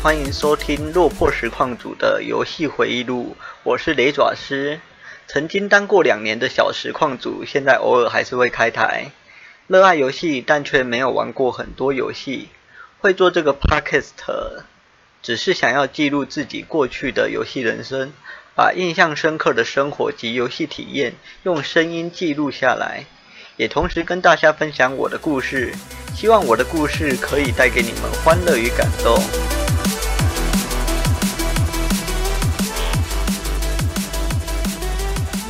欢迎收听落魄实况组的游戏回忆录。我是雷爪师，曾经当过两年的小实况组，现在偶尔还是会开台。热爱游戏，但却没有玩过很多游戏。会做这个 podcast，只是想要记录自己过去的游戏人生，把印象深刻的生活及游戏体验用声音记录下来，也同时跟大家分享我的故事。希望我的故事可以带给你们欢乐与感动。